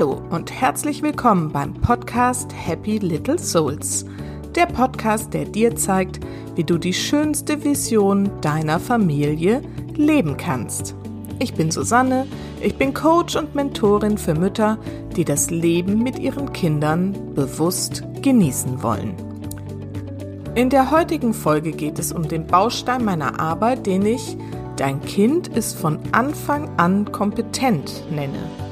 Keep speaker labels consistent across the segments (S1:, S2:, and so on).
S1: Hallo und herzlich willkommen beim Podcast Happy Little Souls. Der Podcast, der dir zeigt, wie du die schönste Vision deiner Familie leben kannst. Ich bin Susanne, ich bin Coach und Mentorin für Mütter, die das Leben mit ihren Kindern bewusst genießen wollen. In der heutigen Folge geht es um den Baustein meiner Arbeit, den ich Dein Kind ist von Anfang an kompetent nenne.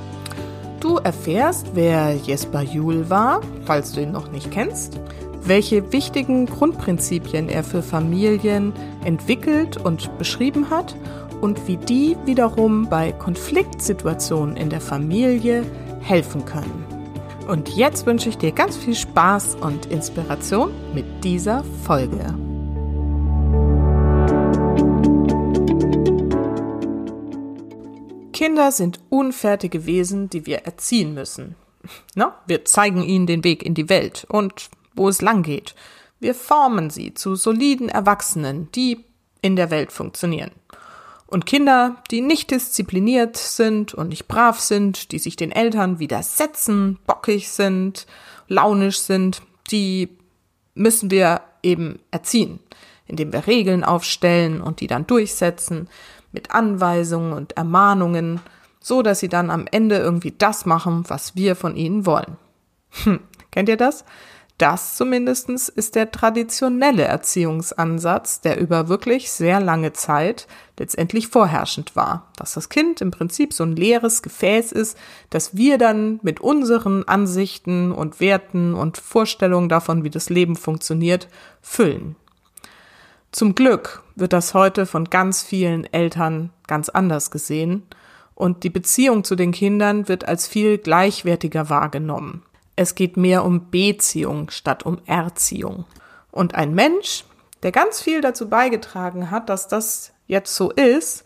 S1: Du erfährst, wer Jesper Juhl war, falls du ihn noch nicht kennst, welche wichtigen Grundprinzipien er für Familien entwickelt und beschrieben hat und wie die wiederum bei Konfliktsituationen in der Familie helfen können. Und jetzt wünsche ich dir ganz viel Spaß und Inspiration mit dieser Folge. Kinder sind unfertige Wesen, die wir erziehen müssen. Na, wir zeigen ihnen den Weg in die Welt und wo es lang geht. Wir formen sie zu soliden Erwachsenen, die in der Welt funktionieren. Und Kinder, die nicht diszipliniert sind und nicht brav sind, die sich den Eltern widersetzen, bockig sind, launisch sind, die müssen wir eben erziehen, indem wir Regeln aufstellen und die dann durchsetzen, mit Anweisungen und Ermahnungen, so dass sie dann am Ende irgendwie das machen, was wir von ihnen wollen. Hm, kennt ihr das? Das zumindestens ist der traditionelle Erziehungsansatz, der über wirklich sehr lange Zeit letztendlich vorherrschend war. Dass das Kind im Prinzip so ein leeres Gefäß ist, das wir dann mit unseren Ansichten und Werten und Vorstellungen davon, wie das Leben funktioniert, füllen. Zum Glück wird das heute von ganz vielen Eltern ganz anders gesehen und die Beziehung zu den Kindern wird als viel gleichwertiger wahrgenommen. Es geht mehr um Beziehung statt um Erziehung. Und ein Mensch, der ganz viel dazu beigetragen hat, dass das jetzt so ist,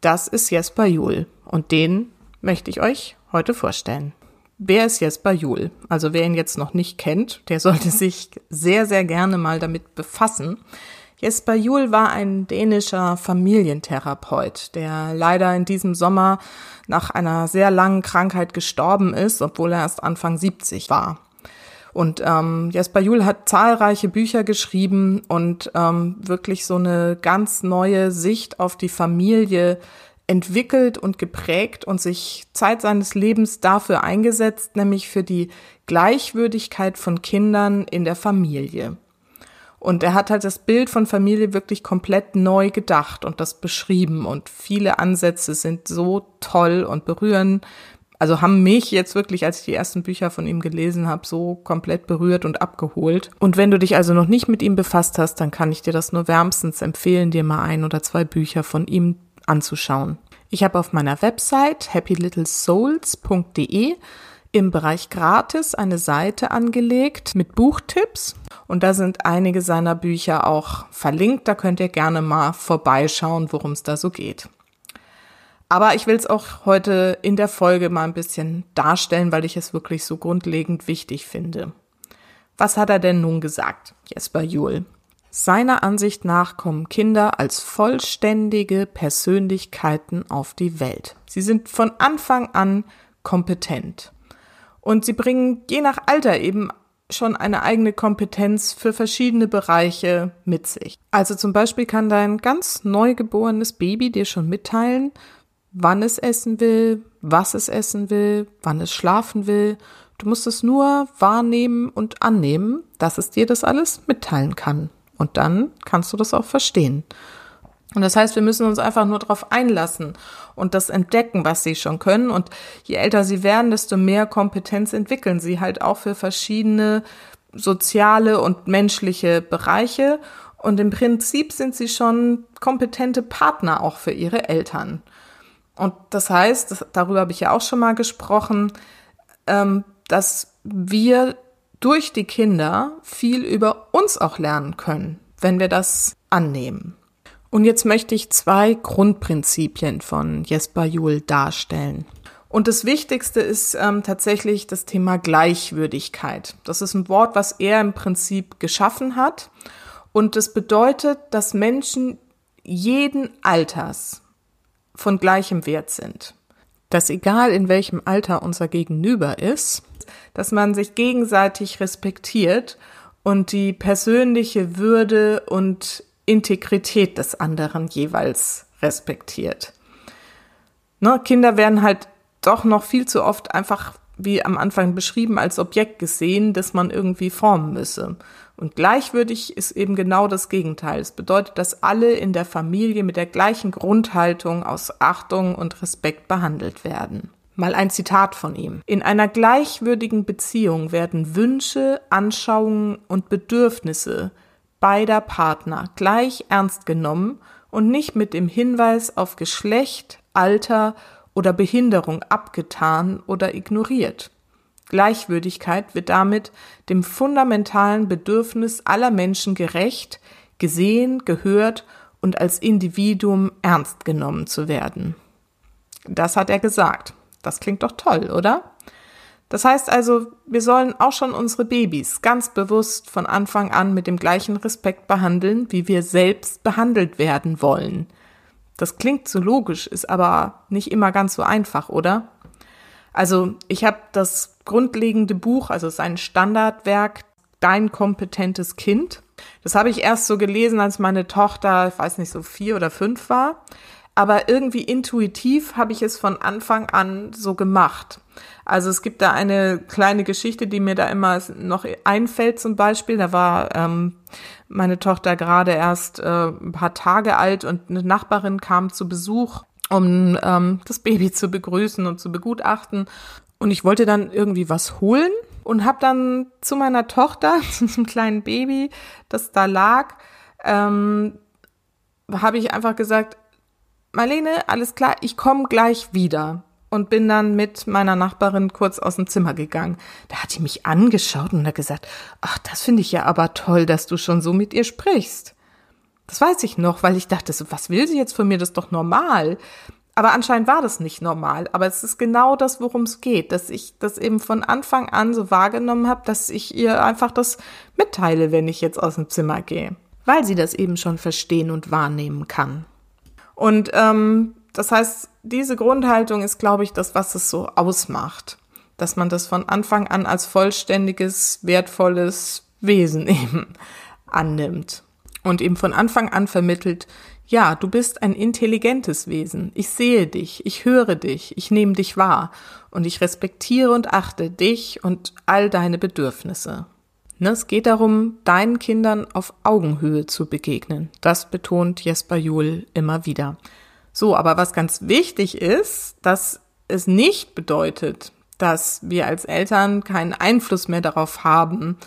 S1: das ist Jesper Juhl. Und den möchte ich euch heute vorstellen. Wer ist Jesper Juhl? Also wer ihn jetzt noch nicht kennt, der sollte sich sehr, sehr gerne mal damit befassen. Jesper Juhl war ein dänischer Familientherapeut, der leider in diesem Sommer nach einer sehr langen Krankheit gestorben ist, obwohl er erst Anfang 70 war. Und ähm, Jesper Juhl hat zahlreiche Bücher geschrieben und ähm, wirklich so eine ganz neue Sicht auf die Familie entwickelt und geprägt und sich Zeit seines Lebens dafür eingesetzt, nämlich für die Gleichwürdigkeit von Kindern in der Familie. Und er hat halt das Bild von Familie wirklich komplett neu gedacht und das beschrieben. Und viele Ansätze sind so toll und berühren. Also haben mich jetzt wirklich, als ich die ersten Bücher von ihm gelesen habe, so komplett berührt und abgeholt. Und wenn du dich also noch nicht mit ihm befasst hast, dann kann ich dir das nur wärmstens empfehlen, dir mal ein oder zwei Bücher von ihm anzuschauen. Ich habe auf meiner Website happylittlesouls.de im Bereich Gratis eine Seite angelegt mit Buchtipps und da sind einige seiner Bücher auch verlinkt. Da könnt ihr gerne mal vorbeischauen, worum es da so geht. Aber ich will es auch heute in der Folge mal ein bisschen darstellen, weil ich es wirklich so grundlegend wichtig finde. Was hat er denn nun gesagt, Jesper Juhl? Seiner Ansicht nach kommen Kinder als vollständige Persönlichkeiten auf die Welt. Sie sind von Anfang an kompetent. Und sie bringen je nach Alter eben schon eine eigene Kompetenz für verschiedene Bereiche mit sich. Also zum Beispiel kann dein ganz neugeborenes Baby dir schon mitteilen, wann es essen will, was es essen will, wann es schlafen will. Du musst es nur wahrnehmen und annehmen, dass es dir das alles mitteilen kann. Und dann kannst du das auch verstehen. Und das heißt, wir müssen uns einfach nur darauf einlassen und das entdecken, was sie schon können. Und je älter sie werden, desto mehr Kompetenz entwickeln sie halt auch für verschiedene soziale und menschliche Bereiche. Und im Prinzip sind sie schon kompetente Partner auch für ihre Eltern. Und das heißt, darüber habe ich ja auch schon mal gesprochen, ähm, dass wir durch die Kinder viel über uns auch lernen können, wenn wir das annehmen. Und jetzt möchte ich zwei Grundprinzipien von Jesper Juhl darstellen. Und das Wichtigste ist ähm, tatsächlich das Thema Gleichwürdigkeit. Das ist ein Wort, was er im Prinzip geschaffen hat. Und das bedeutet, dass Menschen jeden Alters von gleichem Wert sind. dass egal in welchem Alter unser Gegenüber ist, dass man sich gegenseitig respektiert und die persönliche Würde und Integrität des anderen jeweils respektiert. Ne, Kinder werden halt doch noch viel zu oft einfach, wie am Anfang beschrieben, als Objekt gesehen, das man irgendwie formen müsse. Und gleichwürdig ist eben genau das Gegenteil. Es bedeutet, dass alle in der Familie mit der gleichen Grundhaltung aus Achtung und Respekt behandelt werden. Mal ein Zitat von ihm. In einer gleichwürdigen Beziehung werden Wünsche, Anschauungen und Bedürfnisse beider Partner gleich ernst genommen und nicht mit dem Hinweis auf Geschlecht, Alter oder Behinderung abgetan oder ignoriert. Gleichwürdigkeit wird damit dem fundamentalen Bedürfnis aller Menschen gerecht, gesehen, gehört und als Individuum ernst genommen zu werden. Das hat er gesagt. Das klingt doch toll, oder? Das heißt also, wir sollen auch schon unsere Babys ganz bewusst von Anfang an mit dem gleichen Respekt behandeln, wie wir selbst behandelt werden wollen. Das klingt so logisch, ist aber nicht immer ganz so einfach, oder? Also ich habe das grundlegende Buch, also sein Standardwerk, Dein kompetentes Kind. Das habe ich erst so gelesen, als meine Tochter, ich weiß nicht, so vier oder fünf war. Aber irgendwie intuitiv habe ich es von Anfang an so gemacht. Also es gibt da eine kleine Geschichte, die mir da immer noch einfällt zum Beispiel. Da war ähm, meine Tochter gerade erst äh, ein paar Tage alt und eine Nachbarin kam zu Besuch um ähm, das Baby zu begrüßen und zu begutachten. Und ich wollte dann irgendwie was holen und habe dann zu meiner Tochter, zu diesem kleinen Baby, das da lag, ähm, habe ich einfach gesagt, Marlene, alles klar, ich komme gleich wieder. Und bin dann mit meiner Nachbarin kurz aus dem Zimmer gegangen. Da hat die mich angeschaut und hat gesagt, ach, das finde ich ja aber toll, dass du schon so mit ihr sprichst. Das weiß ich noch, weil ich dachte, so, was will sie jetzt von mir? Das ist doch normal. Aber anscheinend war das nicht normal. Aber es ist genau das, worum es geht, dass ich das eben von Anfang an so wahrgenommen habe, dass ich ihr einfach das mitteile, wenn ich jetzt aus dem Zimmer gehe. Weil sie das eben schon verstehen und wahrnehmen kann. Und ähm, das heißt, diese Grundhaltung ist, glaube ich, das, was es so ausmacht. Dass man das von Anfang an als vollständiges, wertvolles Wesen eben annimmt und ihm von Anfang an vermittelt, ja, du bist ein intelligentes Wesen. Ich sehe dich, ich höre dich, ich nehme dich wahr und ich respektiere und achte dich und all deine Bedürfnisse. Ne, es geht darum, deinen Kindern auf Augenhöhe zu begegnen. Das betont Jesper Juhl immer wieder. So, aber was ganz wichtig ist, dass es nicht bedeutet, dass wir als Eltern keinen Einfluss mehr darauf haben,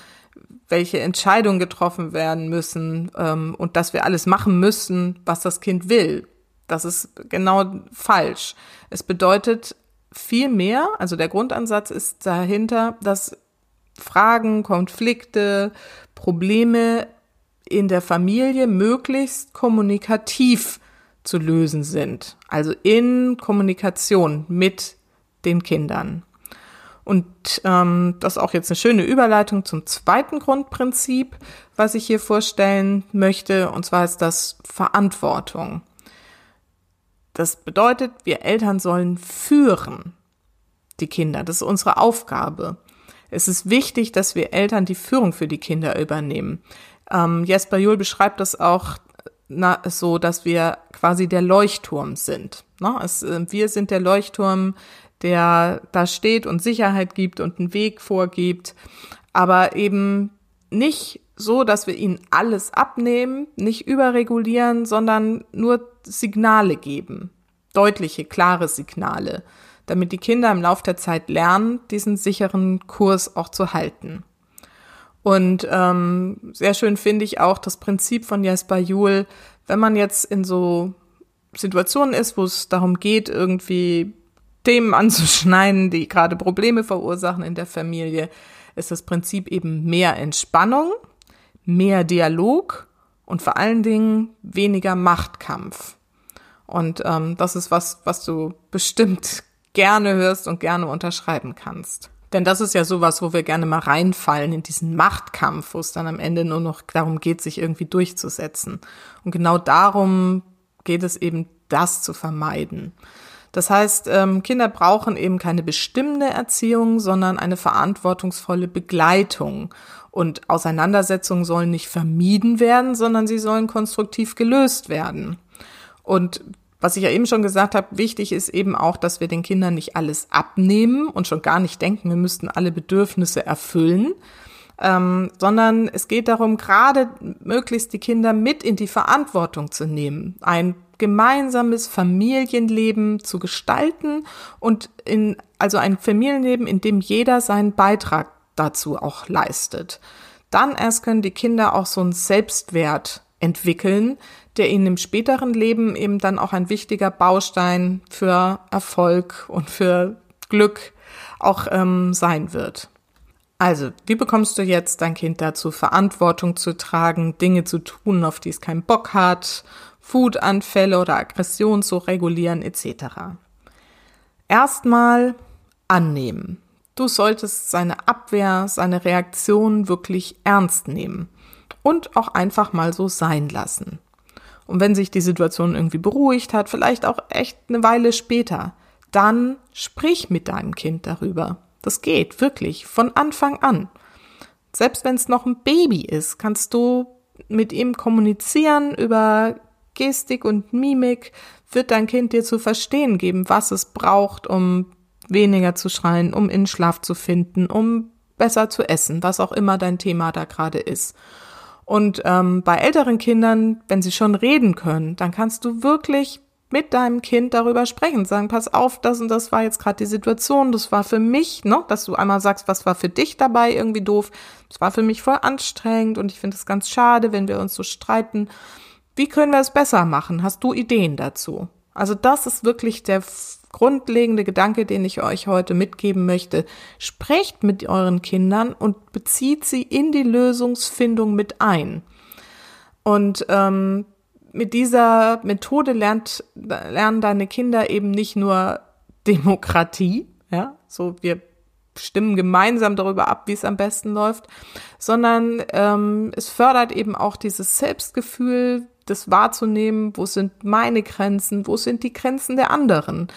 S1: welche Entscheidungen getroffen werden müssen ähm, und dass wir alles machen müssen, was das Kind will. Das ist genau falsch. Es bedeutet viel mehr, also der Grundansatz ist dahinter, dass Fragen, Konflikte, Probleme in der Familie möglichst kommunikativ zu lösen sind. Also in Kommunikation mit den Kindern. Und ähm, das ist auch jetzt eine schöne Überleitung zum zweiten Grundprinzip, was ich hier vorstellen möchte, und zwar ist das Verantwortung. Das bedeutet, wir Eltern sollen führen die Kinder. Das ist unsere Aufgabe. Es ist wichtig, dass wir Eltern die Führung für die Kinder übernehmen. Ähm, Jesper Juhl beschreibt das auch na, so, dass wir quasi der Leuchtturm sind. Ne? Es, äh, wir sind der Leuchtturm der da steht und Sicherheit gibt und einen Weg vorgibt, aber eben nicht so, dass wir ihnen alles abnehmen, nicht überregulieren, sondern nur Signale geben, deutliche, klare Signale, damit die Kinder im Laufe der Zeit lernen, diesen sicheren Kurs auch zu halten. Und ähm, sehr schön finde ich auch das Prinzip von Jasper Juhl, wenn man jetzt in so Situationen ist, wo es darum geht, irgendwie Themen anzuschneiden, die gerade Probleme verursachen in der Familie, ist das Prinzip eben mehr Entspannung, mehr Dialog und vor allen Dingen weniger Machtkampf. Und ähm, das ist was, was du bestimmt gerne hörst und gerne unterschreiben kannst. Denn das ist ja sowas, wo wir gerne mal reinfallen in diesen Machtkampf, wo es dann am Ende nur noch darum geht, sich irgendwie durchzusetzen. Und genau darum geht es eben, das zu vermeiden Das heißt, ähm, Kinder brauchen eben keine bestimmende Erziehung, sondern eine verantwortungsvolle Begleitung. Und Auseinandersetzungen sollen nicht vermieden werden, sondern sie sollen konstruktiv gelöst werden. Und was ich ja eben schon gesagt habe, wichtig ist eben auch, dass wir den Kindern nicht alles abnehmen und schon gar nicht denken, wir müssten alle Bedürfnisse erfüllen, ähm, sondern es geht darum, gerade möglichst die Kinder mit in die Verantwortung zu nehmen, ein gemeinsames Familienleben zu gestalten und in, also ein Familienleben, in dem jeder seinen Beitrag dazu auch leistet. Dann erst können die Kinder auch so einen Selbstwert entwickeln, der ihnen im späteren Leben eben dann auch ein wichtiger Baustein für Erfolg und für Glück auch ähm, sein wird. Also, wie bekommst du jetzt dein Kind dazu, Verantwortung zu tragen, Dinge zu tun, auf die es keinen Bock hat, Wutanfälle oder Aggression zu regulieren etc. Erstmal annehmen. Du solltest seine Abwehr, seine Reaktion wirklich ernst nehmen und auch einfach mal so sein lassen. Und wenn sich die Situation irgendwie beruhigt hat, vielleicht auch echt eine Weile später, dann sprich mit deinem Kind darüber. Das geht wirklich von Anfang an. Selbst wenn es noch ein Baby ist, kannst du mit ihm kommunizieren über Gestik und Mimik, wird dein Kind dir zu verstehen geben, was es braucht, um weniger zu schreien, um in Schlaf zu finden, um besser zu essen, was auch immer dein Thema da gerade ist. Und ähm, bei älteren Kindern, wenn sie schon reden können, dann kannst du wirklich mit deinem Kind darüber sprechen, sagen, pass auf, das und das war jetzt gerade die Situation, das war für mich, ne, dass du einmal sagst, was war für dich dabei irgendwie doof, das war für mich voll anstrengend und ich finde es ganz schade, wenn wir uns so streiten. Wie können wir es besser machen? Hast du Ideen dazu? Also das ist wirklich der grundlegende Gedanke, den ich euch heute mitgeben möchte. Sprecht mit euren Kindern und bezieht sie in die Lösungsfindung mit ein. Und ähm, mit dieser Methode lernt, lernen deine Kinder eben nicht nur Demokratie, ja, so wir stimmen gemeinsam darüber ab, wie es am besten läuft, sondern ähm, es fördert eben auch dieses Selbstgefühl, das wahrzunehmen, wo sind meine Grenzen, wo sind die Grenzen der anderen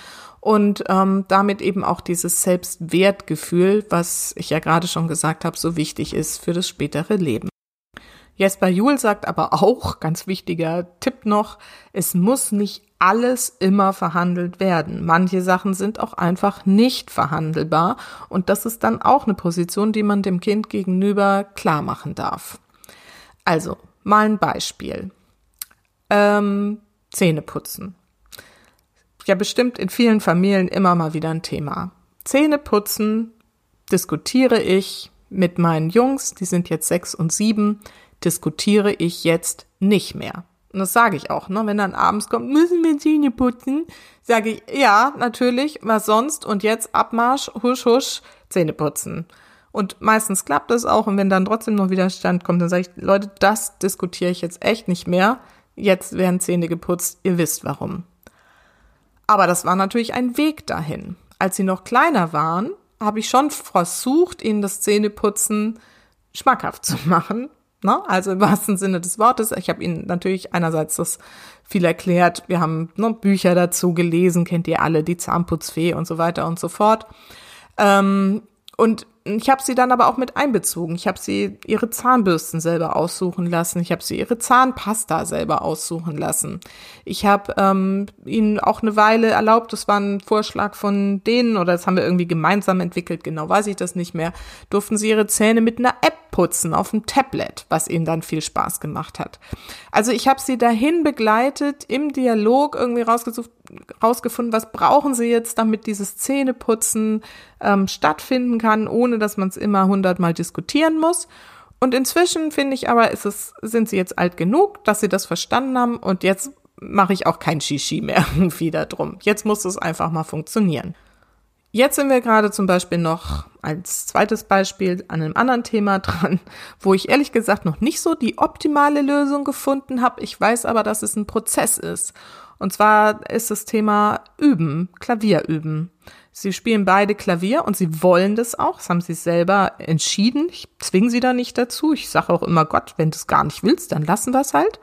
S1: und ähm, damit eben auch dieses Selbstwertgefühl, was ich ja gerade schon gesagt habe, so wichtig ist für das spätere Leben. Jesper Juhl sagt aber auch, ganz wichtiger Tipp noch, es muss nicht alles immer verhandelt werden. Manche Sachen sind auch einfach nicht verhandelbar und das ist dann auch eine Position, die man dem Kind gegenüber klar machen darf. Also, mal ein Beispiel. Ähm, Zähne putzen. Ja, bestimmt in vielen Familien immer mal wieder ein Thema. Zähne putzen diskutiere ich mit meinen Jungs, die sind jetzt sechs und sieben, diskutiere ich jetzt nicht mehr. Und das sage ich auch, ne? Wenn dann abends kommt, müssen wir Zähne putzen, sage ich, ja, natürlich, was sonst? Und jetzt Abmarsch, husch, husch, Zähne putzen. Und meistens klappt das auch. Und wenn dann trotzdem noch Widerstand kommt, dann sage ich, Leute, das diskutiere ich jetzt echt nicht mehr. Jetzt werden Zähne geputzt. Ihr wisst warum. Aber das war natürlich ein Weg dahin. Als sie noch kleiner waren, habe ich schon versucht, ihnen das Zähneputzen schmackhaft zu machen. Ne? Also im wahrsten Sinne des Wortes. Ich habe Ihnen natürlich einerseits das viel erklärt. Wir haben ne, Bücher dazu gelesen, kennt ihr alle, die Zahnputzfee und so weiter und so fort. Ähm, und ich habe sie dann aber auch mit einbezogen. Ich habe sie ihre Zahnbürsten selber aussuchen lassen. Ich habe sie ihre Zahnpasta selber aussuchen lassen. Ich habe ähm, ihnen auch eine Weile erlaubt, das war ein Vorschlag von denen oder das haben wir irgendwie gemeinsam entwickelt, genau weiß ich das nicht mehr, durften sie ihre Zähne mit einer App putzen auf dem Tablet, was ihnen dann viel Spaß gemacht hat. Also ich habe sie dahin begleitet, im Dialog irgendwie rausgesucht, rausgefunden, was brauchen sie jetzt, damit dieses Zähneputzen ähm, stattfinden kann, ohne dass man es immer hundertmal diskutieren muss. Und inzwischen finde ich aber, ist es, sind sie jetzt alt genug, dass sie das verstanden haben und jetzt mache ich auch kein Shishi mehr irgendwie drum. Jetzt muss es einfach mal funktionieren. Jetzt sind wir gerade zum Beispiel noch als zweites Beispiel an einem anderen Thema dran, wo ich ehrlich gesagt noch nicht so die optimale Lösung gefunden habe. Ich weiß aber, dass es ein Prozess ist. Und zwar ist das Thema Üben, Klavier üben. Sie spielen beide Klavier und sie wollen das auch. Das haben sie selber entschieden. Ich zwinge sie da nicht dazu. Ich sage auch immer, Gott, wenn du es gar nicht willst, dann lassen wir es halt.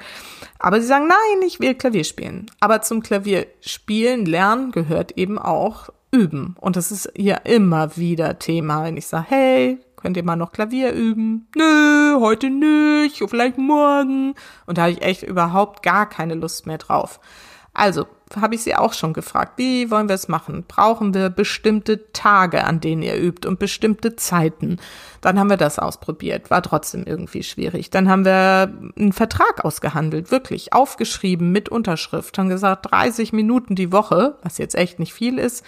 S1: Aber sie sagen, nein, ich will Klavier spielen. Aber zum Klavierspielen, lernen gehört eben auch üben. Und das ist hier immer wieder Thema, wenn ich sage, hey, könnt ihr mal noch Klavier üben? Nö, heute nicht, vielleicht morgen. Und da habe ich echt überhaupt gar keine Lust mehr drauf. Also, habe ich sie auch schon gefragt, wie wollen wir es machen? Brauchen wir bestimmte Tage, an denen ihr übt und bestimmte Zeiten? Dann haben wir das ausprobiert, war trotzdem irgendwie schwierig. Dann haben wir einen Vertrag ausgehandelt, wirklich aufgeschrieben mit Unterschrift, haben gesagt 30 Minuten die Woche, was jetzt echt nicht viel ist.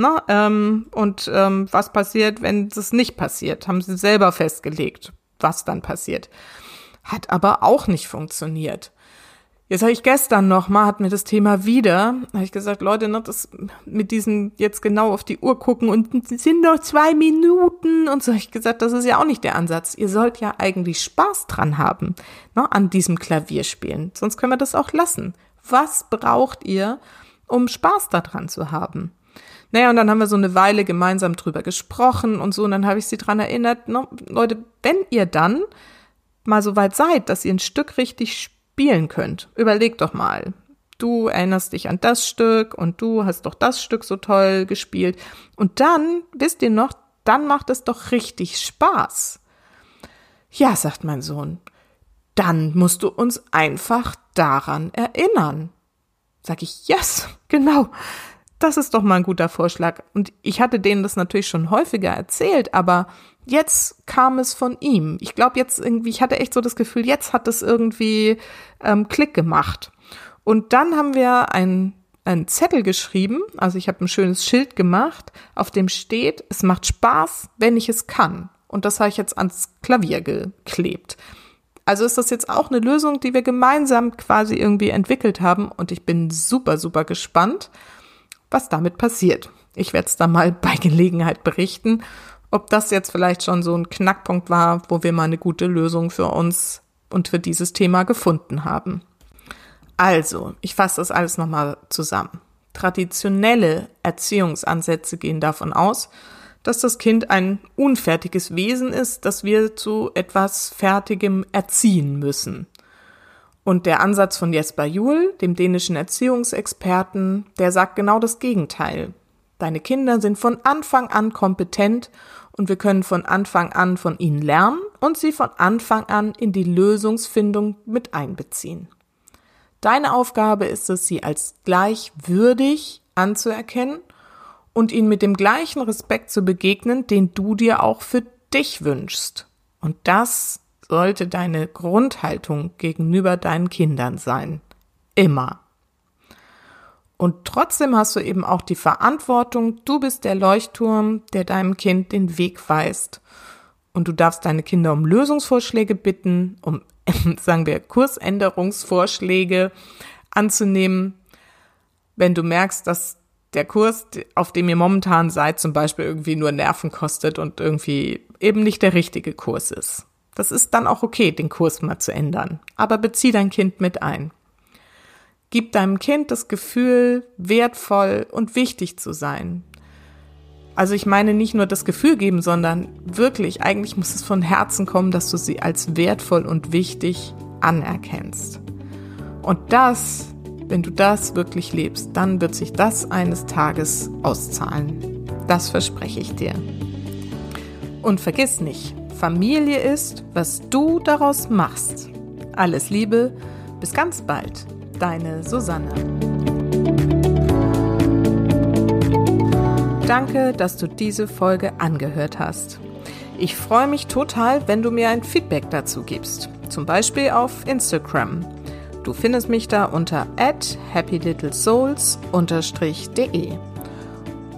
S1: Na, ähm, und ähm, was passiert, wenn es nicht passiert? Haben sie selber festgelegt, was dann passiert. Hat aber auch nicht funktioniert. Jetzt habe ich gestern noch mal, hat mir das Thema wieder, habe ich gesagt, Leute, ne, das mit diesen jetzt genau auf die Uhr gucken und sind noch zwei Minuten und so habe ich gesagt, das ist ja auch nicht der Ansatz. Ihr sollt ja eigentlich Spaß dran haben, ne, an diesem Klavierspielen. Sonst können wir das auch lassen. Was braucht ihr, um Spaß daran zu haben? Naja, und dann haben wir so eine Weile gemeinsam drüber gesprochen und so, und dann habe ich sie dran erinnert, ne, Leute, wenn ihr dann mal so weit seid, dass ihr ein Stück richtig spielen könnt. Überleg doch mal. Du erinnerst dich an das Stück und du hast doch das Stück so toll gespielt. Und dann, wisst ihr noch, dann macht es doch richtig Spaß. Ja, sagt mein Sohn, dann musst du uns einfach daran erinnern. Sag ich, yes, genau. Das ist doch mal ein guter Vorschlag. Und ich hatte denen das natürlich schon häufiger erzählt, aber jetzt kam es von ihm. Ich glaube jetzt irgendwie, ich hatte echt so das Gefühl, jetzt hat es irgendwie ähm, Klick gemacht. Und dann haben wir ein einen Zettel geschrieben, also ich habe ein schönes Schild gemacht, auf dem steht, es macht Spaß, wenn ich es kann. Und das habe ich jetzt ans Klavier geklebt. Also ist das jetzt auch eine Lösung, die wir gemeinsam quasi irgendwie entwickelt haben und ich bin super, super gespannt, was damit passiert. Ich werde es dann mal bei Gelegenheit berichten ob das jetzt vielleicht schon so ein Knackpunkt war, wo wir mal eine gute Lösung für uns und für dieses Thema gefunden haben. Also, ich fasse das alles nochmal zusammen. Traditionelle Erziehungsansätze gehen davon aus, dass das Kind ein unfertiges Wesen ist, das wir zu etwas Fertigem erziehen müssen. Und der Ansatz von Jesper Juhl, dem dänischen Erziehungsexperten, der sagt genau das Gegenteil. Deine Kinder sind von Anfang an kompetent und wir können von Anfang an von ihnen lernen und sie von Anfang an in die Lösungsfindung mit einbeziehen. Deine Aufgabe ist es, sie als gleichwürdig anzuerkennen und ihnen mit dem gleichen Respekt zu begegnen, den du dir auch für dich wünschst. Und das sollte deine Grundhaltung gegenüber deinen Kindern sein. Immer. Und trotzdem hast du eben auch die Verantwortung, du bist der Leuchtturm, der deinem Kind den Weg weist. Und du darfst deine Kinder um Lösungsvorschläge bitten, um, sagen wir, Kursänderungsvorschläge anzunehmen, wenn du merkst, dass der Kurs, auf dem ihr momentan seid, zum Beispiel irgendwie nur Nerven kostet und irgendwie eben nicht der richtige Kurs ist. Das ist dann auch okay, den Kurs mal zu ändern. Aber bezieh dein Kind mit ein. Gib deinem Kind das Gefühl, wertvoll und wichtig zu sein. Also ich meine nicht nur das Gefühl geben, sondern wirklich, eigentlich muss es von Herzen kommen, dass du sie als wertvoll und wichtig anerkennst. Und das, wenn du das wirklich lebst, dann wird sich das eines Tages auszahlen. Das verspreche ich dir. Und vergiss nicht, Familie ist, was du daraus machst. Alles Liebe, bis ganz bald deine Susanne. Danke, dass du diese Folge angehört hast. Ich freue mich total, wenn du mir ein Feedback dazu gibst, zum Beispiel auf Instagram. Du findest mich da unter happylittlesouls-de.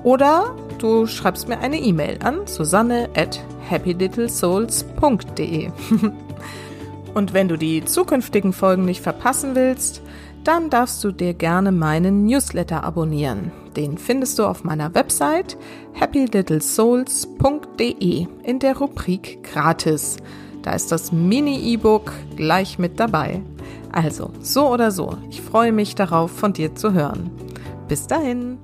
S1: Oder du schreibst mir eine E-Mail an susanne at happylittlesouls.de. Und wenn du die zukünftigen Folgen nicht verpassen willst, dann darfst du dir gerne meinen Newsletter abonnieren. Den findest du auf meiner Website happylittlesouls.de in der Rubrik Gratis. Da ist das Mini-E-Book gleich mit dabei. Also, so oder so, ich freue mich darauf, von dir zu hören. Bis dahin.